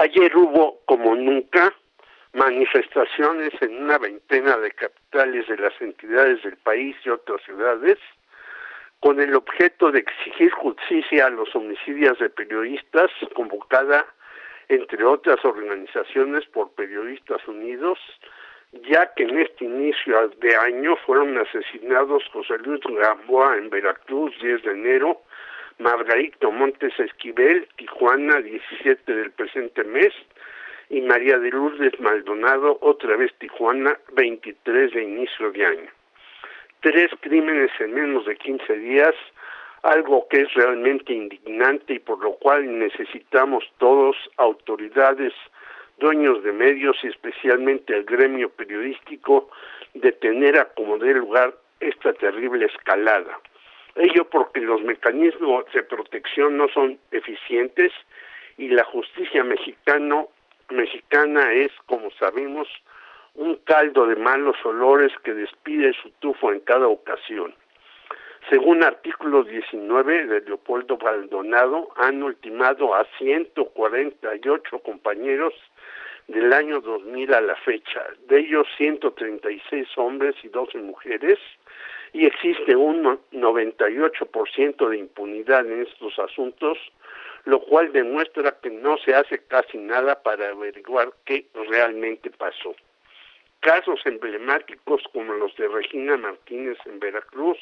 Ayer hubo, como nunca, manifestaciones en una veintena de capitales de las entidades del país y otras ciudades con el objeto de exigir justicia a los homicidios de periodistas convocada entre otras organizaciones por Periodistas Unidos, ya que en este inicio de año fueron asesinados José Luis Gamboa en Veracruz 10 de enero, Margarito Montes Esquivel, Tijuana 17 del presente mes, y María de Lourdes Maldonado, otra vez Tijuana, 23 de inicio de año. Tres crímenes en menos de 15 días, algo que es realmente indignante y por lo cual necesitamos todos, autoridades, dueños de medios y especialmente el gremio periodístico, detener a como dé lugar esta terrible escalada. Ello porque los mecanismos de protección no son eficientes y la justicia mexicano mexicana es, como sabemos, un caldo de malos olores que despide su tufo en cada ocasión. Según artículo 19 de Leopoldo Baldonado, han ultimado a 148 compañeros del año 2000 a la fecha, de ellos 136 hombres y 12 mujeres, y existe un 98% de impunidad en estos asuntos, lo cual demuestra que no se hace casi nada para averiguar qué realmente pasó. Casos emblemáticos como los de Regina Martínez en Veracruz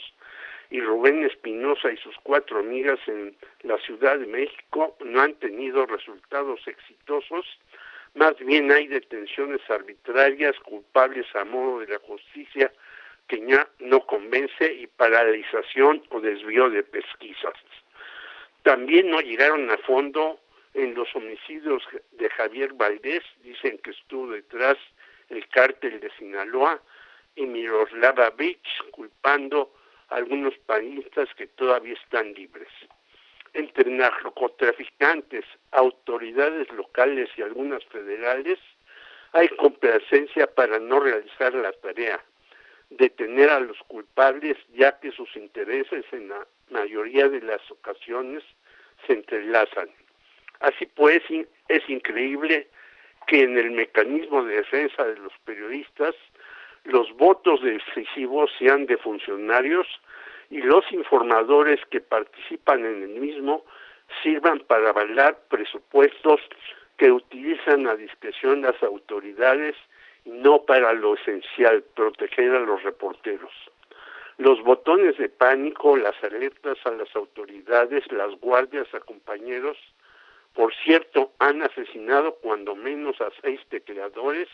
y Rubén Espinosa y sus cuatro amigas en la Ciudad de México no han tenido resultados exitosos, más bien hay detenciones arbitrarias culpables a modo de la justicia que ya no convence y paralización o desvío de pesquisas. También no llegaron a fondo en los homicidios de Javier Valdés, dicen que estuvo detrás el cártel de Sinaloa y Miroslava Beach, culpando a algunos panistas que todavía están libres. Entre narcotraficantes, autoridades locales y algunas federales, hay complacencia para no realizar la tarea, detener a los culpables, ya que sus intereses en la mayoría de las ocasiones se entrelazan. Así pues, es increíble que en el mecanismo de defensa de los periodistas los votos decisivos sean de funcionarios y los informadores que participan en el mismo sirvan para avalar presupuestos que utilizan a discreción las autoridades no para lo esencial, proteger a los reporteros. Los botones de pánico, las alertas a las autoridades, las guardias a compañeros, por cierto, han asesinado cuando menos a seis tecleadores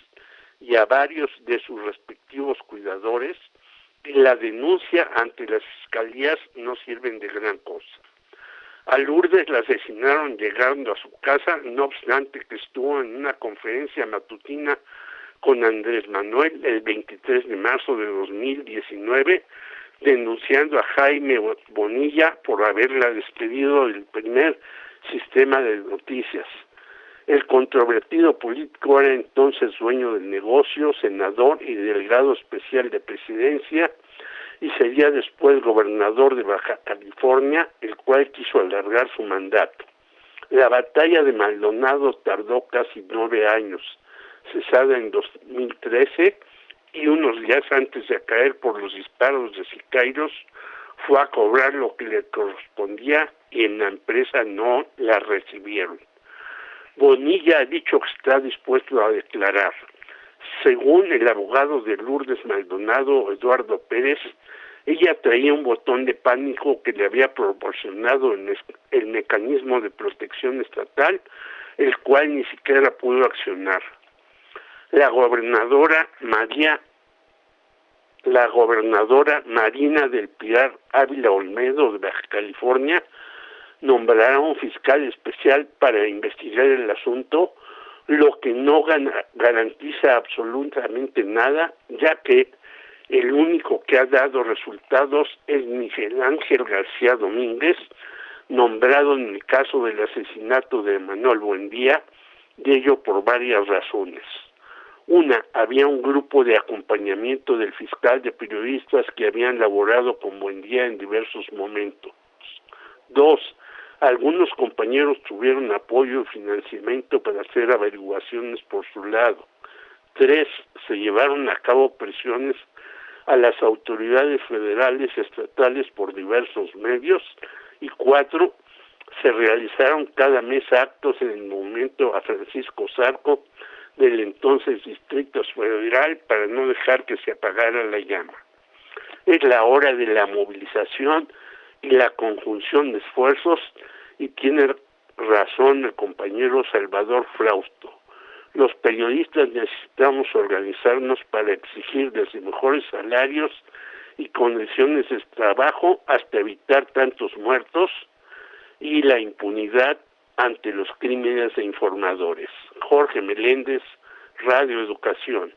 y a varios de sus respectivos cuidadores, y la denuncia ante las fiscalías no sirven de gran cosa. A Lourdes la asesinaron llegando a su casa, no obstante que estuvo en una conferencia matutina con Andrés Manuel el 23 de marzo de 2019, denunciando a Jaime Bonilla por haberla despedido del primer sistema de noticias. El controvertido político era entonces dueño del negocio, senador y delegado especial de presidencia, y sería después gobernador de Baja California, el cual quiso alargar su mandato. La batalla de Maldonado tardó casi nueve años cesada en 2013 y unos días antes de caer por los disparos de Sicairos fue a cobrar lo que le correspondía y en la empresa no la recibieron. Bonilla ha dicho que está dispuesto a declarar. Según el abogado de Lourdes Maldonado, Eduardo Pérez, ella traía un botón de pánico que le había proporcionado el mecanismo de protección estatal, el cual ni siquiera pudo accionar la gobernadora María, la gobernadora Marina del Pilar Ávila Olmedo de Baja California nombrará un fiscal especial para investigar el asunto, lo que no garantiza absolutamente nada, ya que el único que ha dado resultados es Miguel Ángel García Domínguez, nombrado en el caso del asesinato de Manuel Buendía, de ello por varias razones. Una, había un grupo de acompañamiento del fiscal de periodistas que habían laborado con buen día en diversos momentos. Dos, Algunos compañeros tuvieron apoyo y financiamiento para hacer averiguaciones por su lado. Tres, se llevaron a cabo presiones a las autoridades federales y estatales por diversos medios. Y cuatro, se realizaron cada mes actos en el momento a Francisco Zarco del entonces Distrito Federal para no dejar que se apagara la llama. Es la hora de la movilización y la conjunción de esfuerzos y tiene razón el compañero Salvador Frausto. Los periodistas necesitamos organizarnos para exigir desde mejores salarios y condiciones de trabajo hasta evitar tantos muertos y la impunidad ante los crímenes de informadores. Jorge Meléndez, Radio Educación.